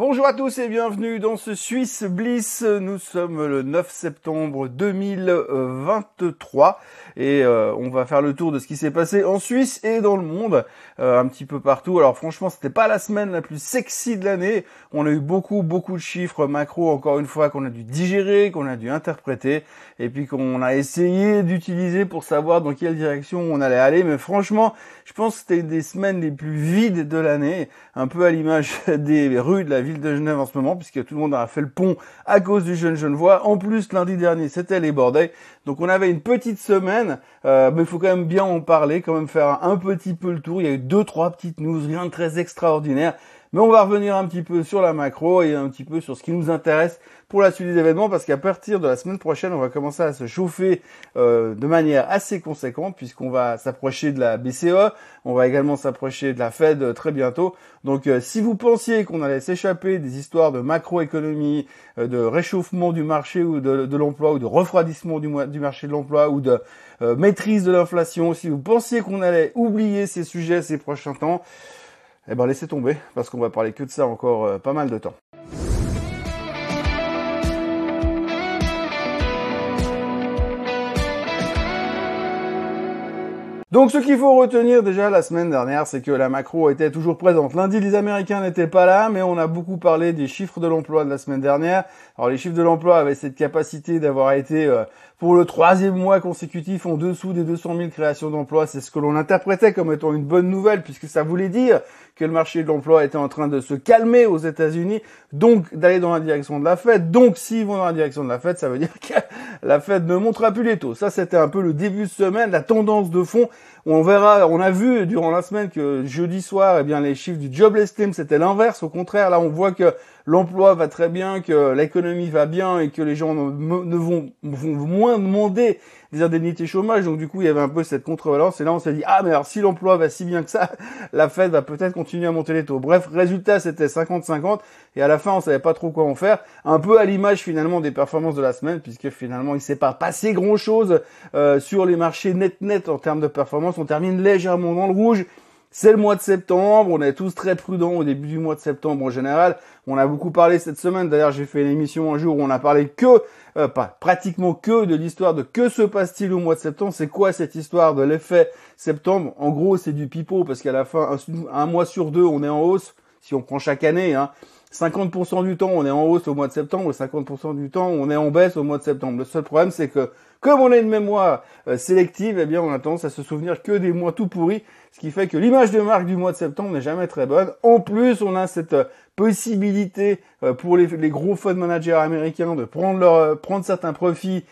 Bonjour à tous et bienvenue dans ce Suisse Bliss. Nous sommes le 9 septembre 2023 et euh, on va faire le tour de ce qui s'est passé en Suisse et dans le monde, euh, un petit peu partout. Alors franchement, c'était pas la semaine la plus sexy de l'année. On a eu beaucoup beaucoup de chiffres macro encore une fois qu'on a dû digérer, qu'on a dû interpréter et puis qu'on a essayé d'utiliser pour savoir dans quelle direction on allait aller. Mais franchement, je pense que c'était des semaines les plus vides de l'année, un peu à l'image des rues de la ville de Genève en ce moment, puisque tout le monde a fait le pont à cause du jeune Genevois. En plus, lundi dernier, c'était les bordels. Donc on avait une petite semaine, euh, mais il faut quand même bien en parler, quand même faire un petit peu le tour. Il y a eu deux, trois petites news, rien de très extraordinaire. Mais on va revenir un petit peu sur la macro et un petit peu sur ce qui nous intéresse pour la suite des événements parce qu'à partir de la semaine prochaine, on va commencer à se chauffer euh, de manière assez conséquente puisqu'on va s'approcher de la BCE, on va également s'approcher de la Fed euh, très bientôt. Donc euh, si vous pensiez qu'on allait s'échapper des histoires de macroéconomie, de réchauffement du marché ou de, l'emploi ou de refroidissement du marché de l'emploi ou de maîtrise de l'inflation, si vous pensiez qu'on allait oublier ces sujets ces prochains temps, eh ben laissez tomber, parce qu'on va parler que de ça encore euh, pas mal de temps. Donc ce qu'il faut retenir déjà la semaine dernière, c'est que la macro était toujours présente. Lundi, les Américains n'étaient pas là, mais on a beaucoup parlé des chiffres de l'emploi de la semaine dernière. Alors les chiffres de l'emploi avaient cette capacité d'avoir été euh, pour le troisième mois consécutif en dessous des 200 000 créations d'emplois. C'est ce que l'on interprétait comme étant une bonne nouvelle puisque ça voulait dire que le marché de l'emploi était en train de se calmer aux États-Unis, donc d'aller dans la direction de la Fed. Donc s'ils vont dans la direction de la Fed, ça veut dire que la Fed ne montera plus les taux. Ça, c'était un peu le début de semaine, la tendance de fond. On verra, on a vu durant la semaine que jeudi soir, eh bien, les chiffres du jobless team, c'était l'inverse. Au contraire, là, on voit que l'emploi va très bien, que l'économie va bien et que les gens ne, vont, moins demander des indemnités chômage. Donc du coup, il y avait un peu cette contrebalance. Et là, on s'est dit, ah mais alors si l'emploi va si bien que ça, la Fed va peut-être continuer à monter les taux. Bref, résultat, c'était 50-50. Et à la fin, on savait pas trop quoi en faire. Un peu à l'image finalement des performances de la semaine, puisque finalement, il s'est pas passé grand-chose euh, sur les marchés net-net en termes de performance. On termine légèrement dans le rouge. C'est le mois de septembre, on est tous très prudents au début du mois de septembre en général. On a beaucoup parlé cette semaine, d'ailleurs j'ai fait une émission un jour où on a parlé que, euh, pas pratiquement que de l'histoire de que se passe-t-il au mois de septembre, c'est quoi cette histoire de l'effet septembre? En gros c'est du pipeau parce qu'à la fin, un, mois sur deux on est en hausse, si on prend chaque année, hein. 50% du temps on est en hausse au mois de septembre et 50% du temps on est en baisse au mois de septembre. Le seul problème c'est que comme on a une mémoire euh, sélective, eh bien on a tendance à se souvenir que des mois tout pourris, ce qui fait que l'image de marque du mois de septembre n'est jamais très bonne. En plus, on a cette euh, possibilité euh, pour les, gros fund managers américains de prendre leur prendre certains profits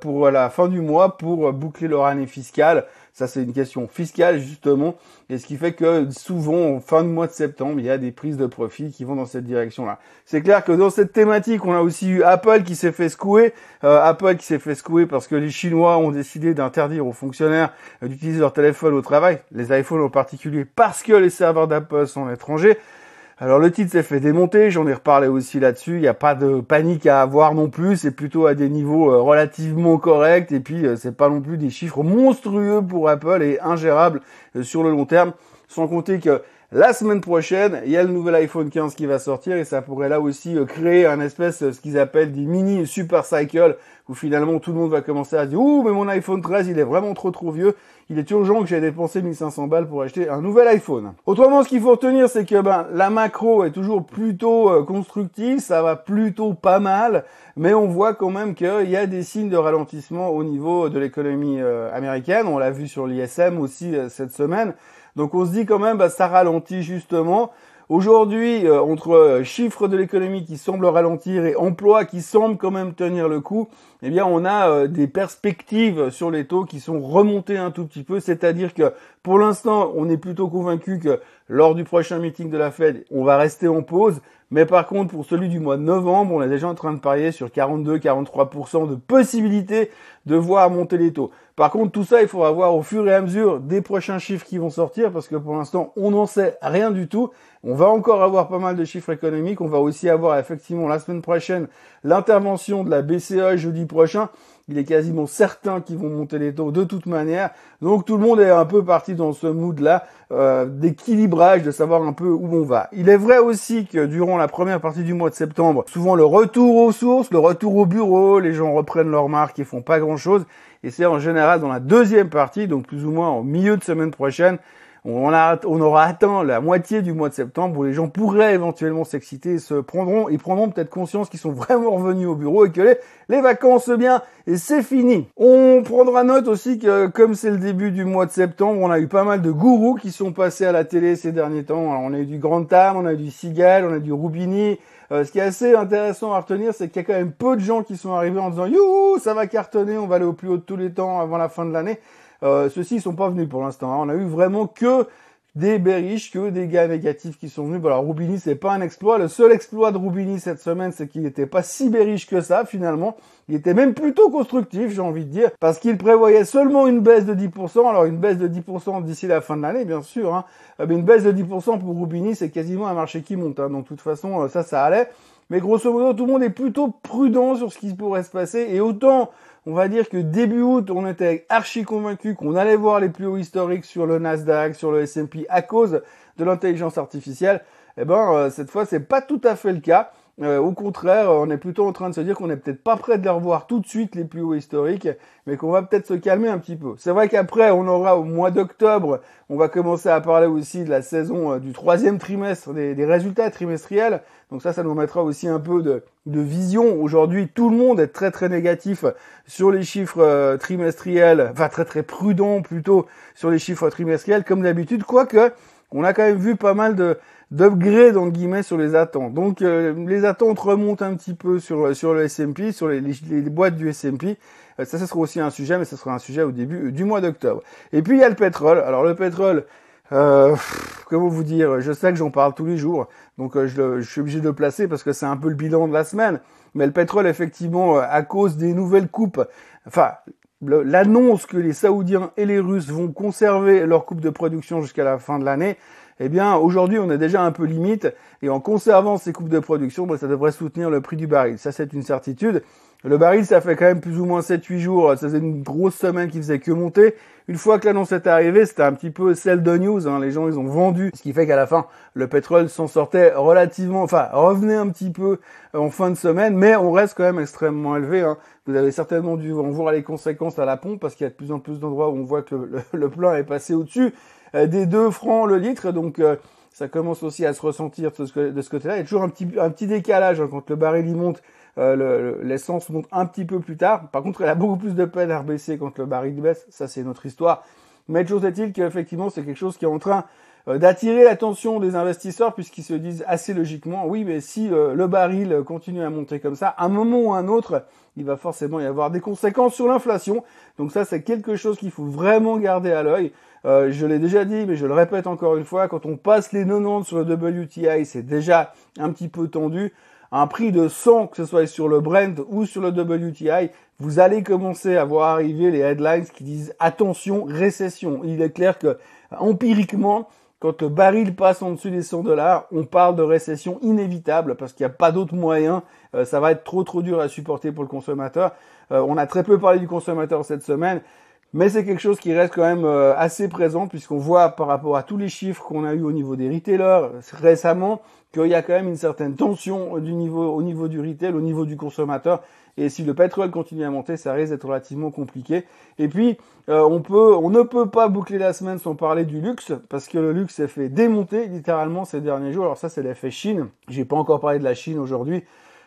pour la fin du mois pour boucler leur année fiscale. Ça, c'est une question fiscale, justement. Et ce qui fait que souvent, en fin de mois de septembre, il y a des prises de profit qui vont dans cette direction-là. C'est clair que dans cette thématique, on a aussi eu Apple qui s'est fait secouer. Euh, Apple qui s'est fait secouer parce que les Chinois ont décidé d'interdire aux fonctionnaires d'utiliser leur téléphone au travail, les iPhones en particulier, parce que les serveurs d'Apple sont étrangers. Alors le titre s'est fait démonter, j'en ai reparlé aussi là-dessus, il n'y a pas de panique à avoir non plus, c'est plutôt à des niveaux euh, relativement corrects et puis euh, c'est pas non plus des chiffres monstrueux pour Apple et ingérables euh, sur le long terme, sans compter que la semaine prochaine, il y a le nouvel iPhone 15 qui va sortir et ça pourrait là aussi créer un espèce, ce qu'ils appellent des mini super cycle où finalement tout le monde va commencer à dire ouh mais mon iPhone 13 il est vraiment trop trop vieux il est urgent que j'ai dépensé 1500 balles pour acheter un nouvel iPhone. Autrement, ce qu'il faut retenir, c'est que ben, la macro est toujours plutôt euh, constructive, ça va plutôt pas mal, mais on voit quand même qu'il y a des signes de ralentissement au niveau de l'économie euh, américaine. On l'a vu sur l'ISM aussi euh, cette semaine. Donc on se dit quand même, ben, ça ralentit justement. Aujourd'hui, euh, entre euh, chiffres de l'économie qui semblent ralentir et emplois qui semblent quand même tenir le coup, eh bien, on a euh, des perspectives sur les taux qui sont remontées un tout petit peu. C'est-à-dire que pour l'instant, on est plutôt convaincu que lors du prochain meeting de la Fed, on va rester en pause. Mais par contre, pour celui du mois de novembre, on est déjà en train de parier sur 42-43% de possibilité de voir monter les taux. Par contre, tout ça, il faudra voir au fur et à mesure des prochains chiffres qui vont sortir, parce que pour l'instant, on n'en sait rien du tout. On va encore avoir pas mal de chiffres économiques. On va aussi avoir effectivement la semaine prochaine l'intervention de la BCE jeudi prochain. Il est quasiment certain qu'ils vont monter les taux de toute manière. Donc tout le monde est un peu parti dans ce mood-là euh, d'équilibrage, de savoir un peu où on va. Il est vrai aussi que durant la première partie du mois de septembre, souvent le retour aux sources, le retour au bureau, les gens reprennent leur marque et font pas grand-chose. Et c'est en général dans la deuxième partie, donc plus ou moins au milieu de semaine prochaine, on, on, aura atteint la moitié du mois de septembre où les gens pourraient éventuellement s'exciter et se prendront, ils prendront peut-être conscience qu'ils sont vraiment revenus au bureau et que les, les vacances, bien, et c'est fini. On prendra note aussi que comme c'est le début du mois de septembre, on a eu pas mal de gourous qui sont passés à la télé ces derniers temps. On a eu du Grand Tam, on a eu du Sigal, on a eu du Rubini. Euh, ce qui est assez intéressant à retenir, c'est qu'il y a quand même peu de gens qui sont arrivés en disant youhou, ça va cartonner, on va aller au plus haut de tous les temps avant la fin de l'année. Euh, ceux-ci, sont pas venus pour l'instant. Hein. On a eu vraiment que des bearish, que des gars négatifs qui sont venus. Bon, alors Roubini, c'est pas un exploit. Le seul exploit de Roubini cette semaine, c'est qu'il n'était pas si bearish que ça finalement. Il était même plutôt constructif, j'ai envie de dire, parce qu'il prévoyait seulement une baisse de 10%. Alors une baisse de 10% d'ici la fin de l'année, bien sûr. Hein. Euh, mais une baisse de 10% pour Roubini, c'est quasiment un marché qui monte. Hein. Donc de toute façon, euh, ça, ça allait. Mais grosso modo, tout le monde est plutôt prudent sur ce qui pourrait se passer. Et autant on va dire que début août, on était archi convaincu qu'on allait voir les plus hauts historiques sur le Nasdaq, sur le S&P à cause de l'intelligence artificielle. Eh ben, euh, cette fois, c'est pas tout à fait le cas. Euh, au contraire, on est plutôt en train de se dire qu'on n'est peut-être pas prêt de les revoir tout de suite les plus hauts historiques, mais qu'on va peut-être se calmer un petit peu. C'est vrai qu'après, on aura au mois d'octobre, on va commencer à parler aussi de la saison euh, du troisième trimestre, des, résultats trimestriels. Donc ça, ça nous mettra aussi un peu de, de vision. Aujourd'hui, tout le monde est très très négatif sur les chiffres euh, trimestriels, enfin très très prudent plutôt sur les chiffres trimestriels, comme d'habitude, quoique on a quand même vu pas mal de d'upgrade en guillemets sur les attentes. Donc euh, les attentes remontent un petit peu sur sur le S&P, sur les, les, boîtes du S&P. Euh, ça, ça sera aussi un sujet, mais ce sera un sujet au début du mois d'octobre. Et puis il y a le pétrole. Alors le pétrole, euh, comment vous dire Je sais que j'en parle tous les jours, donc euh, je, je, suis obligé de le placer parce que c'est un peu le bilan de la semaine. Mais le pétrole, effectivement, à cause des nouvelles coupes, enfin l'annonce que les Saoudiens et les Russes vont conserver leur coupe de production jusqu'à la fin de l'année, eh bien aujourd'hui on est déjà un peu limite et en conservant ces coupes de production, ben, ça devrait soutenir le prix du baril. Ça c'est une certitude. Le baril, ça fait quand même plus ou moins 7-8 jours, ça faisait une grosse semaine qui faisait que monter. Une fois que l'annonce est arrivée, c'était un petit peu celle de news, hein. les gens ils ont vendu, ce qui fait qu'à la fin, le pétrole s'en sortait relativement, enfin revenait un petit peu en fin de semaine, mais on reste quand même extrêmement élevé. Hein. Vous avez certainement dû en voir les conséquences à la pompe, parce qu'il y a de plus en plus d'endroits où on voit que le, le plein est passé au-dessus. Euh, des 2 francs le litre. Donc euh, ça commence aussi à se ressentir de ce, côté-là. Il y a toujours un petit, un petit décalage hein, quand le baril y monte. Euh, l'essence monte un petit peu plus tard. Par contre, elle a beaucoup plus de peine à rebaisser quand le baril baisse. Ça, c'est notre histoire. Mais toujours est-il qu'effectivement, c'est quelque chose qui est en train d'attirer l'attention des investisseurs puisqu'ils se disent assez logiquement, oui, mais si le baril continue à monter comme ça, à un moment ou à un autre, il va forcément y avoir des conséquences sur l'inflation. Donc ça, c'est quelque chose qu'il faut vraiment garder à l'œil. Euh, je l'ai déjà dit, mais je le répète encore une fois, quand on passe les 90 sur le WTI, c'est déjà un petit peu tendu. Un prix de 100, que ce soit sur le Brent ou sur le WTI, vous allez commencer à voir arriver les headlines qui disent attention, récession. Il est clair que empiriquement, quand le baril passe en dessus des 100 dollars, on parle de récession inévitable parce qu'il n'y a pas d'autre moyen. Euh, ça va être trop trop dur à supporter pour le consommateur. Euh, on a très peu parlé du consommateur cette semaine. Mais c'est quelque chose qui reste quand même euh, assez présent puisqu'on voit par rapport à tous les chiffres qu'on a eu au niveau des retailers récemment qu'il y a quand même une certaine tension au niveau du retail, au niveau du consommateur. Et si le pétrole continue à monter, ça risque d'être relativement compliqué. Et puis, euh, on ne peut pas boucler la semaine sans parler du luxe, parce que le luxe s'est fait démonter littéralement ces derniers jours. Alors ça, c'est l'effet Chine. J'ai pas encore parlé de la Chine aujourd'hui.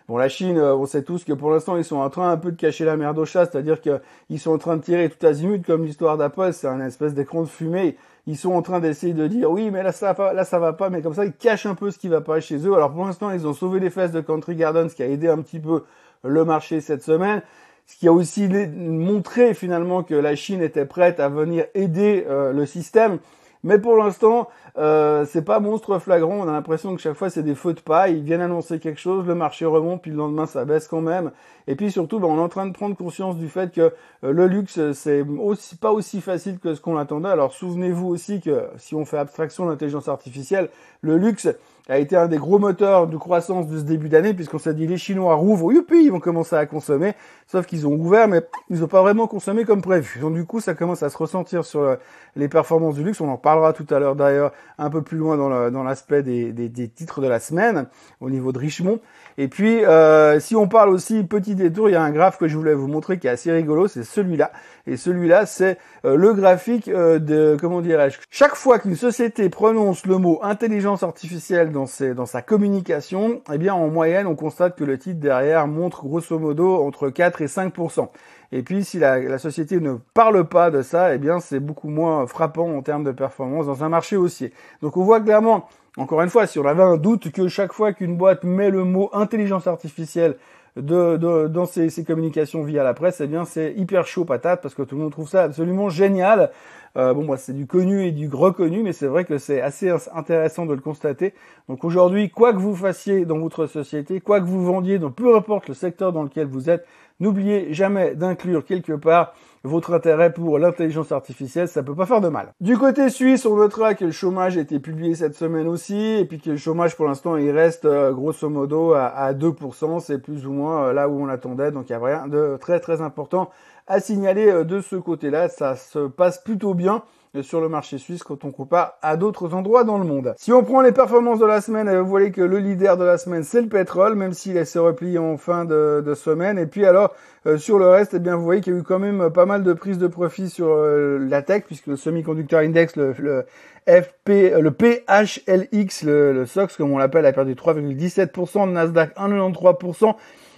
Bon, la Chine, euh, on sait tous que pour l'instant, ils sont en train un peu de cacher la merde au chat, c'est-à-dire qu'ils sont en train de tirer tout azimut, comme l'histoire d'Apple, c'est un espèce d'écran de fumée. Ils sont en train d'essayer de dire, oui, mais là, ça va, là, ça va pas, mais comme ça, ils cachent un peu ce qui va pas chez eux. Alors, pour l'instant, ils ont sauvé les fesses de Country Garden, ce qui a aidé un petit peu le marché cette semaine. Ce qui a aussi montré finalement que la Chine était prête à venir aider euh, le système. Mais pour l'instant, euh, c'est pas monstre flagrant. On a l'impression que chaque fois c'est des feux de paille. Ils viennent annoncer quelque chose, le marché remonte, puis le lendemain ça baisse quand même. Et puis surtout, ben, on est en train de prendre conscience du fait que euh, le luxe c'est aussi pas aussi facile que ce qu'on attendait. Alors souvenez-vous aussi que si on fait abstraction de l'intelligence artificielle, le luxe a été un des gros moteurs de croissance de ce début d'année, puisqu'on s'est dit les Chinois rouvrent, youpi, ils vont commencer à consommer, sauf qu'ils ont ouvert, mais ils n'ont pas vraiment consommé comme prévu. Donc du coup, ça commence à se ressentir sur euh, les performances du luxe. On en parlera tout à l'heure d'ailleurs, un peu plus loin dans l'aspect des, des, titres de la semaine, au niveau de Richemont. Et puis, euh, si on parle aussi petit détour, il y a un graphe que je voulais vous montrer qui est assez rigolo, c'est celui-là. Et celui-là, c'est euh, le graphique euh, de, comment dirais-je, chaque fois qu'une société prononce le mot intelligence artificielle dans, ses, dans sa communication, eh bien, en moyenne, on constate que le titre derrière montre grosso modo entre 4 et 5% et puis, si la, la, société ne parle pas de ça, eh bien, c'est beaucoup moins frappant en termes de performance dans un marché haussier. Donc, on voit clairement encore une fois, si on avait un doute que chaque fois qu'une boîte met le mot intelligence artificielle dans ses, communications via la presse, eh bien c'est hyper chaud patate parce que tout le monde trouve ça absolument génial. Euh, bon, moi c'est du connu et du reconnu, mais c'est vrai que c'est assez intéressant de le constater. Donc aujourd'hui, quoi que vous fassiez dans votre société, quoi que vous vendiez, donc peu importe le secteur dans lequel vous êtes, n'oubliez jamais d'inclure quelque part votre intérêt pour l'intelligence artificielle, ça peut pas faire de mal. Du côté suisse, on notera que le chômage a été publié cette semaine aussi, et puis que le chômage pour l'instant il reste euh, grosso modo à, 2%, c'est plus ou moins euh, là où on attendait, donc il n'y a rien de très très important à signaler euh, de ce côté-là, ça se passe plutôt bien sur le marché suisse quand on compare à d'autres endroits dans le monde. Si on prend les performances de la semaine, vous voyez que le leader de la semaine c'est le pétrole, même s'il s'est replié en fin de, semaine. Et puis alors euh, sur le reste, eh bien vous voyez qu'il y a eu quand même pas mal de prises de profit sur euh, la tech, puisque le semi-conducteur index, le, le FP, euh, le PHLX, le, le SOX comme on l'appelle, a perdu 3,17%, le Nasdaq 1,93%.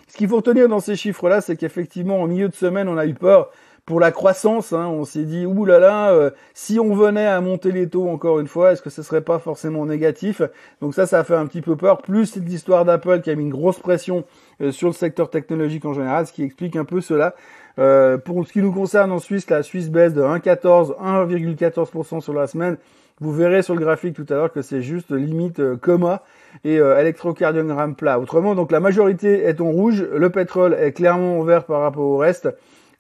Ce qu'il faut retenir dans ces chiffres-là, c'est qu'effectivement, au milieu de semaine, on a eu peur pour la croissance, hein, on s'est dit ouh là là, euh, si on venait à monter les taux encore une fois, est-ce que ce serait pas forcément négatif? Donc ça, ça a fait un petit peu peur. Plus l'histoire d'Apple qui a mis une grosse pression euh, sur le secteur technologique en général, ce qui explique un peu cela. Euh, pour ce qui nous concerne en Suisse, la Suisse baisse de 1,14, 1,14% sur la semaine. Vous verrez sur le graphique tout à l'heure que c'est juste limite coma et électrocardiogramme plat. Autrement, donc la majorité est en rouge, le pétrole est clairement en vert par rapport au reste.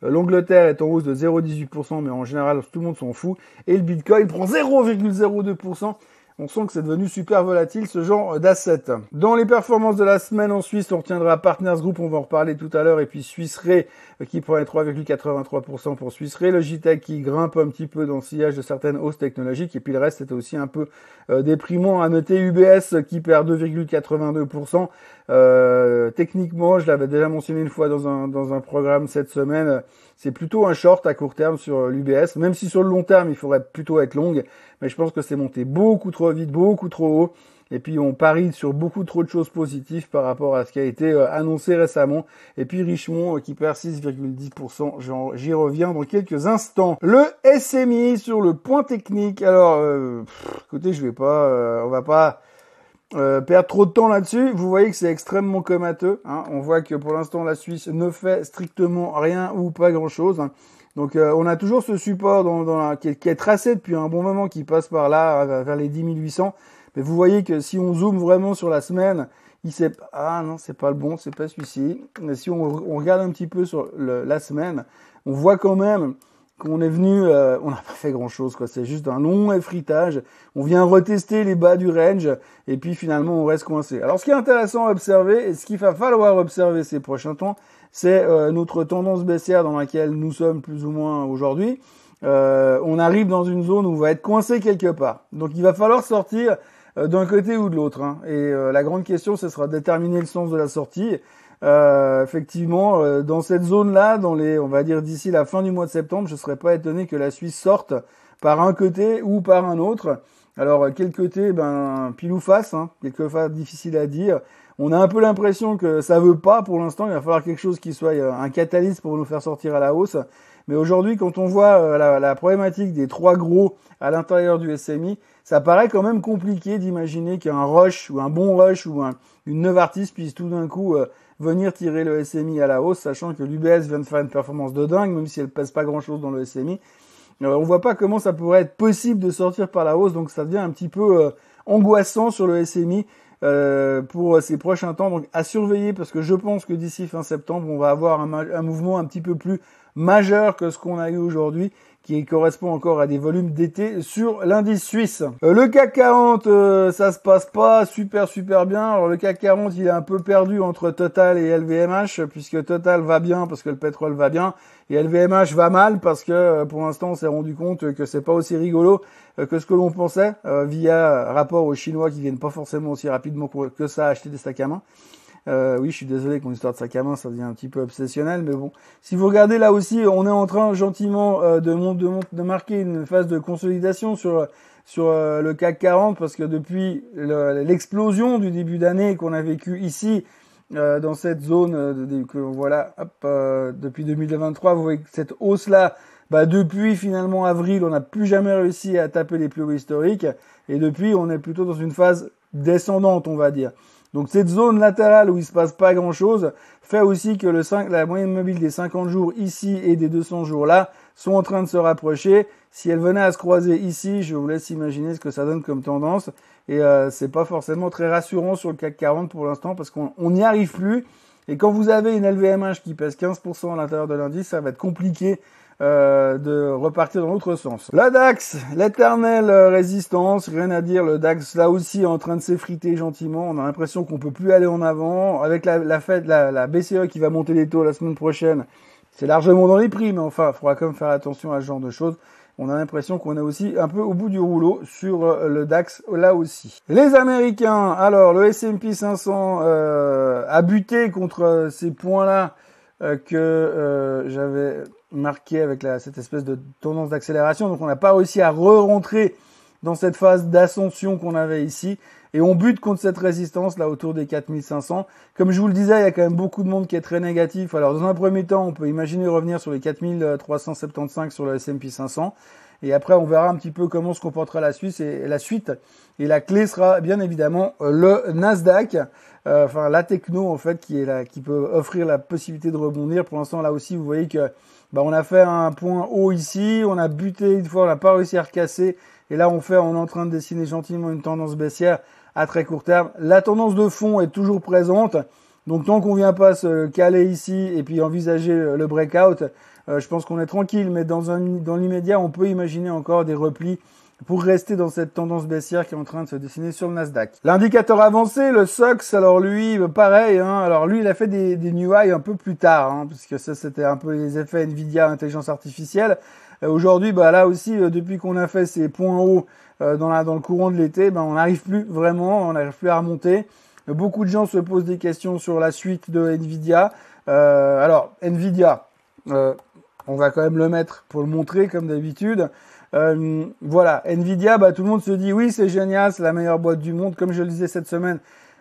L'Angleterre est en hausse de 0,18%, mais en général, tout le monde s'en fout. Et le Bitcoin prend 0,02%. On sent que c'est devenu super volatile ce genre d'asset. Dans les performances de la semaine en Suisse, on retiendra Partners Group, on va en reparler tout à l'heure, et puis Suisse Ray euh, qui prend 3,83% pour Suisse Ray, Logitech qui grimpe un petit peu dans le sillage de certaines hausses technologiques, et puis le reste c'était aussi un peu euh, déprimant à noter UBS qui perd 2,82%. Euh, techniquement, je l'avais déjà mentionné une fois dans un, dans un programme cette semaine, c'est plutôt un short à court terme sur l'UBS, même si sur le long terme, il faudrait plutôt être long, mais je pense que c'est monté beaucoup trop vite, beaucoup trop haut. Et puis on parie sur beaucoup trop de choses positives par rapport à ce qui a été euh, annoncé récemment. Et puis Richemont euh, qui perd 6,10%. J'y reviens dans quelques instants. Le SMI sur le point technique. Alors, euh, écoutez, je vais pas, on va pas perdre trop de temps là-dessus. Vous voyez que c'est extrêmement comateux. Hein. On voit que pour l'instant la Suisse ne fait strictement rien ou pas grand-chose. Hein. Donc on a toujours ce support qui, est, tracé depuis un bon moment qui passe par là vers les 10 800. Mais vous voyez que si on zoome vraiment sur la semaine, il sait ah non c'est pas le bon, c'est pas celui-ci. Mais si on, regarde un petit peu sur la semaine, on voit quand même qu'on est venu, euh, on n'a pas fait grand chose quoi. C'est juste un long effritage. On vient retester les bas du range et puis finalement on reste coincé. Alors ce qui est intéressant à observer et ce qu'il va falloir observer ces prochains temps, c'est euh, notre tendance baissière dans laquelle nous sommes plus ou moins aujourd'hui. Euh, on arrive dans une zone où on va être coincé quelque part. Donc il va falloir sortir euh, d'un côté ou de l'autre. Hein. Et euh, la grande question, ce sera de déterminer le sens de la sortie. Euh, effectivement, euh, dans cette zone-là, dans les, on va dire d'ici la fin du mois de septembre, je ne serais pas étonné que la Suisse sorte par un côté ou par un autre. Alors quel côté, ben pile ou face, hein, quelquefois difficile à dire. On a un peu l'impression que ça veut pas pour l'instant. Il va falloir quelque chose qui soit un catalyse pour nous faire sortir à la hausse. Mais aujourd'hui, quand on voit la, la, problématique des trois gros à l'intérieur du SMI, ça paraît quand même compliqué d'imaginer qu'un rush ou un bon rush ou un, une artiste puisse tout d'un coup euh, venir tirer le SMI à la hausse, sachant que l'UBS vient de faire une performance de dingue, même si elle pèse pas grand chose dans le SMI. Alors, on voit pas comment ça pourrait être possible de sortir par la hausse, donc ça devient un petit peu euh, angoissant sur le SMI euh, pour ces prochains temps. Donc à surveiller parce que je pense que d'ici fin septembre, on va avoir un mouvement un petit peu plus majeur que ce qu'on a eu aujourd'hui qui correspond encore à des volumes d'été sur l'indice suisse. Euh, le CAC 40, euh, ça se passe pas super super bien. Alors le CAC 40, il est un peu perdu entre Total et LVMH puisque Total va bien parce que le pétrole va bien et LVMH va mal parce que euh, pour l'instant on s'est rendu compte que c'est pas aussi rigolo que ce que l'on pensait via rapport aux Chinois qui viennent pas forcément aussi rapidement que ça acheter des sacs à main. Euh, oui, je suis désolé que mon histoire de sac à main, ça devient un petit peu obsessionnel, mais bon. Si vous regardez là aussi, on est en train gentiment euh, de, de, de, marquer une phase de consolidation sur sur euh, le CAC 40 parce que depuis l'explosion du début d'année qu'on a vécu ici euh, dans cette zone que voilà hop, depuis 2023 vous voyez que cette hausse là bah depuis finalement avril on n'a plus jamais réussi à taper les plus hauts historiques et depuis on est plutôt dans une phase descendante on va dire donc cette zone latérale où il se passe pas grand chose fait aussi que le 5, la moyenne mobile des 50 jours ici et des 200 jours là sont en train de se rapprocher. Si elle venait à se croiser ici, je vous laisse imaginer ce que ça donne comme tendance. Et euh, c'est pas forcément très rassurant sur le CAC 40 pour l'instant parce qu'on n'y arrive plus. Et quand vous avez une LVMH qui pèse 15% à l'intérieur de l'indice, ça va être compliqué euh, de repartir dans l'autre sens. La DAX, l'éternelle résistance, rien à dire, le DAX là aussi est en train de s'effriter gentiment, on a l'impression qu'on peut plus aller en avant, avec la, la fête, la, la BCE qui va monter les taux la semaine prochaine, c'est largement dans les prix, mais enfin, il faudra quand même faire attention à ce genre de choses. On a l'impression qu'on est aussi un peu au bout du rouleau sur euh, le DAX là aussi. Les Américains, alors le S&P 500 euh, a buté contre ces points-là euh, que euh, j'avais marqué avec la, cette espèce de tendance d'accélération. Donc on n'a pas réussi à re-rentrer dans cette phase d'ascension qu'on avait ici. Et on bute contre cette résistance là autour des 4500. Comme je vous le disais, il y a quand même beaucoup de monde qui est très négatif. Alors dans un premier temps, on peut imaginer revenir sur les 4375 sur le S&P 500. Et après, on verra un petit peu comment se comportera la Suisse et la suite. Et la clé sera bien évidemment le Nasdaq. Euh, enfin la techno en fait qui est là, qui peut offrir la possibilité de rebondir. Pour l'instant là aussi vous voyez que bah, on a fait un point haut ici, on a buté une fois, on n'a pas réussi à recasser, et là on fait, on est en train de dessiner gentiment une tendance baissière à très court terme. La tendance de fond est toujours présente, donc tant qu'on vient pas se caler ici et puis envisager le breakout, euh, je pense qu'on est tranquille, mais dans dans l'immédiat on peut imaginer encore des replis pour rester dans cette tendance baissière qui est en train de se dessiner sur le Nasdaq. L'indicateur avancé, le SOX, alors lui, pareil, hein, alors lui, il a fait des, des new highs un peu plus tard, hein, puisque ça, c'était un peu les effets Nvidia, intelligence artificielle. Euh, aujourd'hui, bah là aussi, euh, depuis qu'on a fait ces points hauts euh, dans, la, dans le courant de l'été, bah, on n'arrive plus vraiment, on n'arrive plus à remonter. Beaucoup de gens se posent des questions sur la suite de Nvidia. alors, Nvidia, on va quand même le mettre pour le montrer comme d'habitude. Euh, voilà, Nvidia, bah, tout le monde se dit oui, c'est génial, c'est la meilleure boîte du monde. Comme je le disais cette semaine,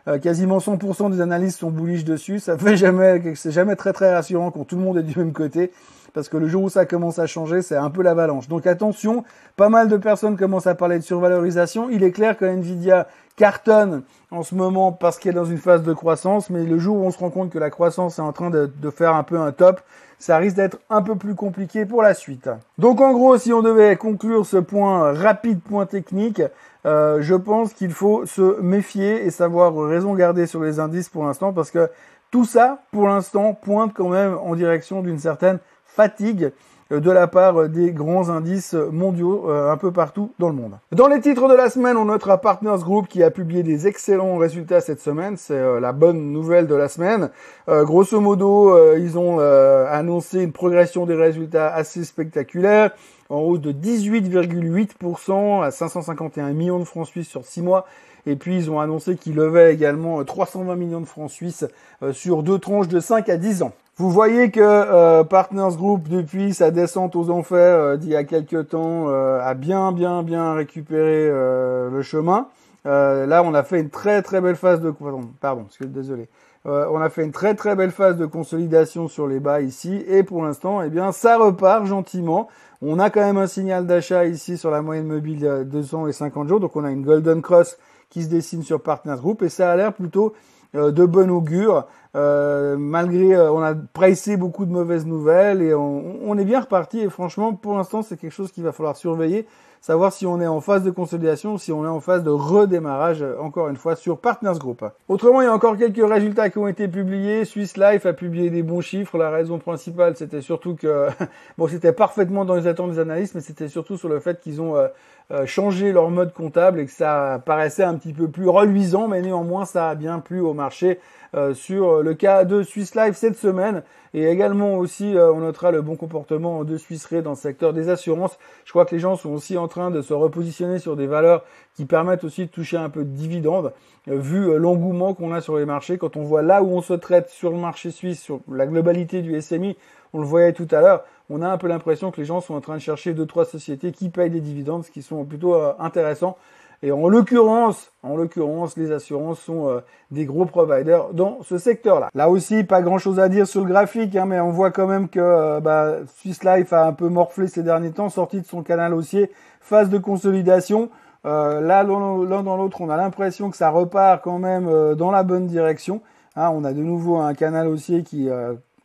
euh, quasiment 100% des analystes sont bullish dessus. Ça fait jamais, c'est jamais très très rassurant quand tout le monde est du même côté, parce que le jour où ça commence à changer, c'est un peu l'avalanche. Donc attention, pas mal de personnes commencent à parler de survalorisation. Il est clair que Nvidia cartonne en ce moment parce qu'elle est dans une phase de croissance, mais le jour où on se rend compte que la croissance est en train de, faire un peu un top, ça risque d'être un peu plus compliqué pour la suite. Donc en gros, si on devait conclure ce point rapide, point technique, euh, je pense qu'il faut se méfier et savoir raison garder sur les indices pour l'instant parce que tout ça, pour l'instant, pointe quand même en direction d'une certaine fatigue de la part des grands indices mondiaux euh, un peu partout dans le monde. Dans les titres de la semaine, on notera Partners Group qui a publié des excellents résultats cette semaine. C'est euh, la bonne nouvelle de la semaine. grosso modo, ils ont annoncé une progression des résultats assez spectaculaire en hausse de 18,8% à 551 millions de francs suisses sur 6 mois. Et puis ils ont annoncé qu'ils levaient également 320 millions de francs suisses sur deux tranches de 5 à 10 ans. Vous voyez que euh, Partners Group, depuis sa descente aux enfers euh, d'il y a quelques temps, euh, a bien, bien, bien récupéré le chemin. là, on a fait une très, très belle phase de... Pardon, pardon, désolé. on a fait une très, très belle phase de consolidation sur les bas ici. Et pour l'instant, eh bien, ça repart gentiment. On a quand même un signal d'achat ici sur la moyenne mobile de 250 jours. Donc, on a une Golden Cross qui se dessine sur Partners Group. Et ça a l'air plutôt de bon augure. Euh, malgré, euh, on a pressé beaucoup de mauvaises nouvelles et on, est bien reparti. Et franchement, pour l'instant, c'est quelque chose qu'il va falloir surveiller. Savoir si on est en phase de consolidation, si on est en phase de redémarrage, encore une fois, sur Partners Group. Autrement, il y a encore quelques résultats qui ont été publiés. Swiss Life a publié des bons chiffres. La raison principale, c'était surtout que, bon, c'était parfaitement dans les attentes des analystes, mais c'était surtout sur le fait qu'ils ont euh, euh, changé leur mode comptable et que ça paraissait un petit peu plus reluisant, mais néanmoins, ça a bien plu au marché. Euh, sur le cas de Swiss Life cette semaine. Et également aussi, euh, on notera le bon comportement de Swiss Re dans le secteur des assurances. Je crois que les gens sont aussi en train de se repositionner sur des valeurs qui permettent aussi de toucher un peu de dividendes, euh, vu l'engouement qu'on a sur les marchés. Quand on voit là où on se traite sur le marché suisse, sur la globalité du SMI, on le voyait tout à l'heure, on a un peu l'impression que les gens sont en train de chercher deux trois sociétés qui payent des dividendes, ce qui sont plutôt intéressants. Et en l'occurrence, en l'occurrence, les assurances sont euh, des gros providers dans ce secteur-là. Là aussi, pas grand-chose à dire sur le graphique, hein, mais on voit quand même que euh, bah, Swiss Life a un peu morflé ces derniers temps, sorti de son canal haussier, phase de consolidation. Euh, là, l'un dans l'autre, on a l'impression que ça repart quand même dans la bonne direction. Hein, on a de nouveau un canal haussier qui,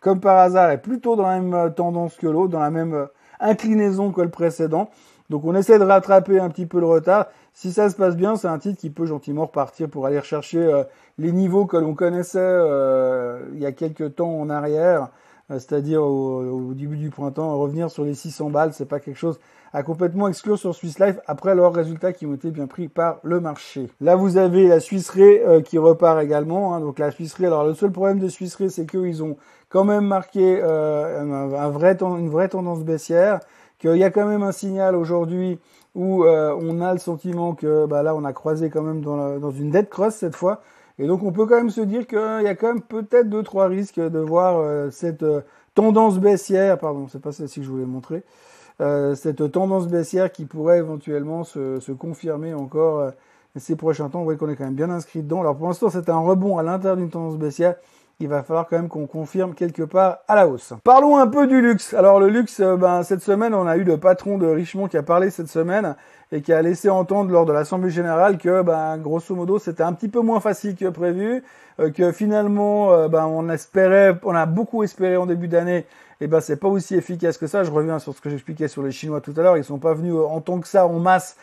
comme par hasard, est plutôt dans la même tendance que l'autre, dans la même inclinaison que le précédent. Donc on essaie de rattraper un petit peu le retard. Si ça se passe bien, c'est un titre qui peut gentiment repartir pour aller rechercher euh, les niveaux que l'on connaissait euh, il y a quelques temps en arrière, euh, c'est-à-dire au, début du printemps, revenir sur les 600 balles, c'est pas quelque chose à complètement exclure sur Swiss Life après leurs résultats qui ont été bien pris par le marché. Là, vous avez la Swiss Re qui repart également. Hein. donc la Swiss Re, alors le seul problème de Swiss Re, c'est qu'ils ont quand même marqué une vraie tendance baissière qu'il y a quand même un signal aujourd'hui où euh, on a le sentiment que bah, là on a croisé quand même dans, dans une dead cross cette fois. Et donc on peut quand même se dire qu'il y a quand même peut-être deux trois risques de voir euh, cette euh, tendance baissière, pardon, c'est pas celle-ci que je voulais montrer, cette tendance baissière qui pourrait éventuellement se, se confirmer encore ces prochains temps. Vous voyez qu'on est quand même bien inscrit dedans. Alors pour l'instant c'est un rebond à l'intérieur d'une tendance baissière il va falloir quand même qu'on confirme quelque part à la hausse. Parlons un peu du luxe. Alors le luxe, euh, ben, cette semaine, on a eu le patron de Richemont qui a parlé cette semaine et qui a laissé entendre lors de l'Assemblée Générale que, ben, grosso modo, c'était un petit peu moins facile que prévu, euh, que finalement, euh, ben, on espérait, on a beaucoup espéré en début d'année, et ben, c'est pas aussi efficace que ça. Je reviens sur ce que j'expliquais sur les Chinois tout à l'heure. Ils sont pas venus en tant que ça en masse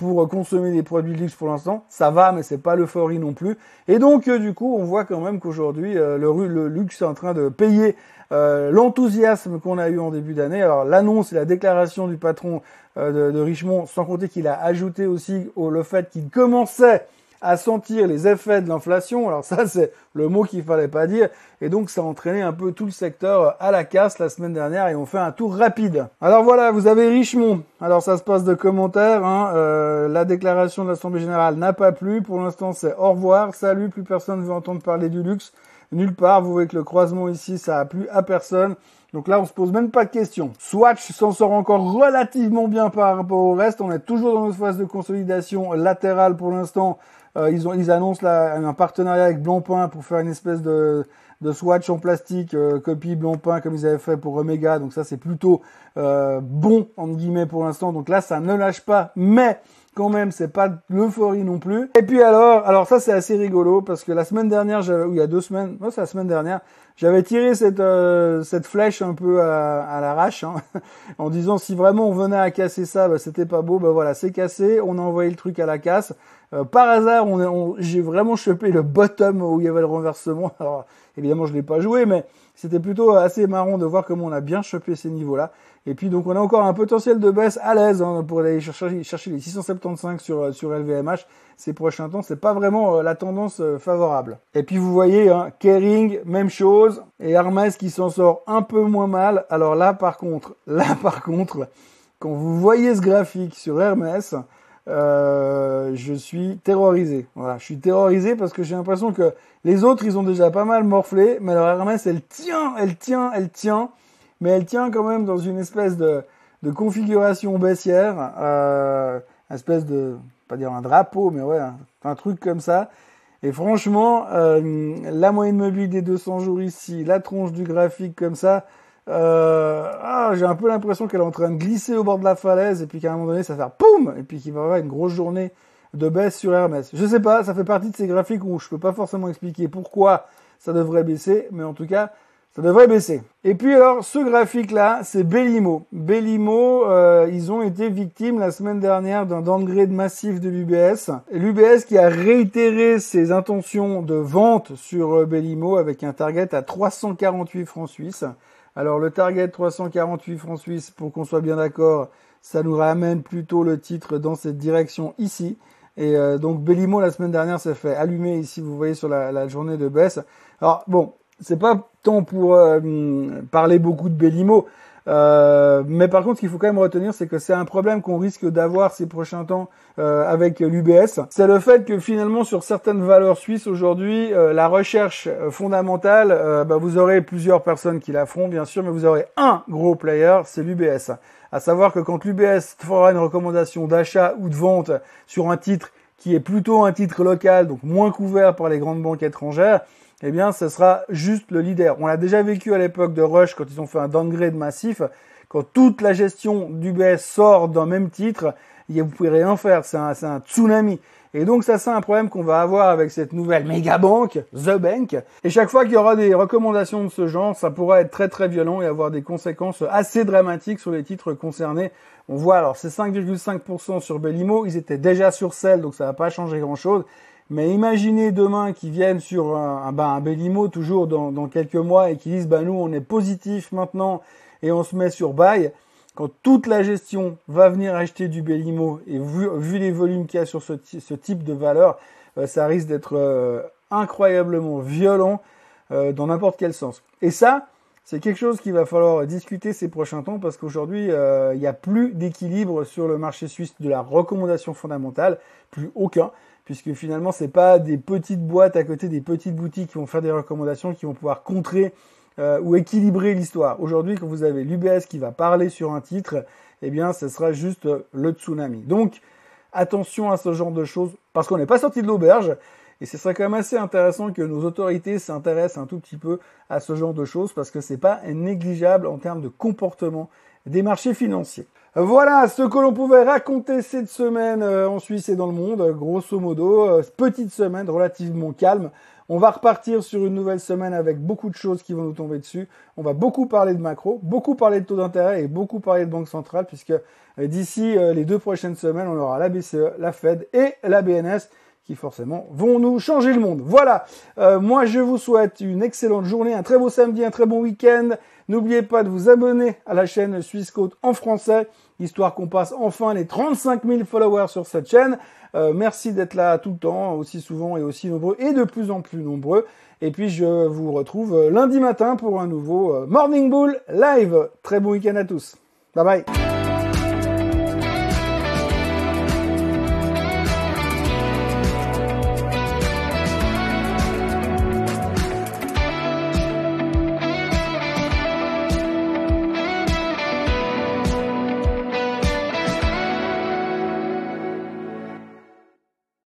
pour consommer des produits de luxe pour l'instant. Ça va, mais c'est pas l'euphorie non plus. Et donc, euh, du coup, on voit quand même qu'aujourd'hui, euh, le, luxe est en train de payer euh, l'enthousiasme qu'on a eu en début d'année. Alors, l'annonce et la déclaration du patron de, de, Richemont, sans compter qu'il a ajouté aussi au, le fait qu'il commençait à sentir les effets de l'inflation. Alors ça, c'est le mot qu'il fallait pas dire. Et donc, ça a entraîné un peu tout le secteur à la casse la semaine dernière et on fait un tour rapide. Alors voilà, vous avez Richemont. Alors ça se passe de commentaires. Hein. Euh, la déclaration de l'Assemblée Générale n'a pas plu. Pour l'instant, c'est au revoir, salut, plus personne ne veut entendre parler du luxe. Nulle part. Vous voyez que le croisement ici, ça a plu à personne. Donc là, on se pose même pas de questions. Swatch s'en sort encore relativement bien par rapport au reste. On est toujours dans notre phase de consolidation latérale pour l'instant euh, ils, ont, ils annoncent là, un partenariat avec Blancpain pour faire une espèce de, de swatch en plastique, euh, copie Blancpain comme ils avaient fait pour Omega. Donc ça c'est plutôt euh, bon entre guillemets pour l'instant. Donc là ça ne lâche pas, mais quand même c'est pas l'euphorie non plus. Et puis alors, alors ça c'est assez rigolo parce que la semaine dernière, ou il y a deux semaines, non c'est la semaine dernière, j'avais tiré cette euh, cette flèche un peu à, à l'arrache hein, en disant si vraiment on venait à casser ça, bah, c'était pas beau. Bah voilà, c'est cassé. On a envoyé le truc à la casse. Euh, par hasard, j'ai vraiment chopé le bottom où il y avait le renversement. Alors évidemment, je l'ai pas joué, mais c'était plutôt assez marrant de voir comment on a bien chopé ces niveaux-là. Et puis donc on a encore un potentiel de baisse à l'aise hein, pour aller chercher, les 675 sur sur LVMH ces prochains temps. C'est pas vraiment euh, la tendance euh, favorable. Et puis vous voyez, hein, Kering, même chose, et Hermès qui s'en sort un peu moins mal. Alors là par contre, là par contre, quand vous voyez ce graphique sur Hermès, euh, je suis terrorisé. Voilà, je suis terrorisé parce que j'ai l'impression que les autres, ils ont déjà pas mal morflé, mais alors Hermès, elle tient, elle tient, elle tient, mais elle tient quand même dans une espèce de, de configuration baissière, euh, espèce de, pas dire un drapeau, mais ouais, un, truc comme ça. Et franchement, euh, la moyenne mobile des 200 jours ici, la tronche du graphique comme ça, euh, ah, j'ai un peu l'impression qu'elle est en train de glisser au bord de la falaise et puis qu'à un moment donné ça va faire poum et puis qu'il va y avoir une grosse journée de baisse sur Hermès. Je sais pas, ça fait partie de ces graphiques où je peux pas forcément expliquer pourquoi ça devrait baisser, mais en tout cas, Ça devrait baisser. Et puis alors, ce graphique-là, c'est Bellimo. Bellimo, euh, ils ont été victimes la semaine dernière d'un downgrade massif de l'UBS. L'UBS qui a réitéré ses intentions de vente sur euh, Bellimo avec un target à 348 francs suisses. Alors le target 348 francs suisses, pour qu'on soit bien d'accord, ça nous ramène plutôt le titre dans cette direction ici. Et euh, donc Bellimo la semaine dernière s'est fait allumer ici, vous voyez sur la, journée de baisse. Alors bon, c'est pas tant pour euh, parler beaucoup de Bellimo, euh, mais par contre, ce qu'il faut quand même retenir, c'est que c'est un problème qu'on risque d'avoir ces prochains temps euh, avec l'UBS. C'est le fait que finalement, sur certaines valeurs suisses aujourd'hui, la recherche fondamentale, bah, vous aurez plusieurs personnes qui la bien sûr, mais vous aurez un gros player, c'est l'UBS. À savoir que quand l'UBS fera une recommandation d'achat ou de vente sur un titre qui est plutôt un titre local, donc moins couvert par les grandes banques étrangères, eh bien, ce sera juste le leader. On l'a déjà vécu à l'époque de Rush quand ils ont fait un downgrade massif. Quand toute la gestion d'UBS sort d'un même titre, vous pouvez rien faire. C'est un, un, tsunami. Et donc ça, c'est un problème qu'on va avoir avec cette nouvelle méga banque, The Bank. Et chaque fois qu'il y aura des recommandations de ce genre, ça pourra être très très violent et avoir des conséquences assez dramatiques sur les titres concernés. On voit alors c'est 5,5% sur Bellimo, ils étaient déjà sur Cell, donc ça va pas changer grand chose. Mais imaginez demain qu'ils viennent sur un, ben, toujours dans, quelques mois et qu'ils disent bah nous on est positif maintenant et on se met sur buy. Quand toute la gestion va venir acheter du Bellimo et vu, les volumes qu'il y a sur ce, ce type de valeur, euh, ça risque d'être euh, incroyablement violent euh, dans n'importe quel sens. Et ça, c'est quelque chose qu'il va falloir discuter ces prochains temps parce qu'aujourd'hui, il n'y a plus d'équilibre sur le marché suisse de la recommandation fondamentale, plus aucun puisque finalement c'est pas des petites boîtes à côté des petites boutiques qui vont faire des recommandations qui vont pouvoir contrer euh, ou équilibrer l'histoire. Aujourd'hui, quand vous avez l'UBS qui va parler sur un titre, eh bien, ce sera juste le tsunami. Donc, attention à ce genre de choses, parce qu'on n'est pas sorti de l'auberge, et ce serait quand même assez intéressant que nos autorités s'intéressent un tout petit peu à ce genre de choses, parce que c'est pas négligeable en termes de comportement des marchés financiers. Voilà ce que l'on pouvait raconter cette semaine euh, en Suisse et dans le monde, grosso modo. Euh, petite semaine relativement calme. On va repartir sur une nouvelle semaine avec beaucoup de choses qui vont nous tomber dessus. On va beaucoup parler de macro, beaucoup parler de taux d'intérêt et beaucoup parler de banque centrale puisque euh, d'ici les deux prochaines semaines, on aura la BCE, la Fed et la BNS forcément vont nous changer le monde. Voilà, moi je vous souhaite une excellente journée, un très beau samedi, un très bon week-end. N'oubliez pas de vous abonner à la chaîne Suisse Côte en français, histoire qu'on passe enfin les 35 000 followers sur cette chaîne. Euh, merci d'être là tout le temps, aussi souvent et aussi nombreux, et de plus en plus nombreux. Et puis je vous retrouve lundi matin pour un nouveau euh, Morning Bull live. Très bon week-end à tous. Bye bye.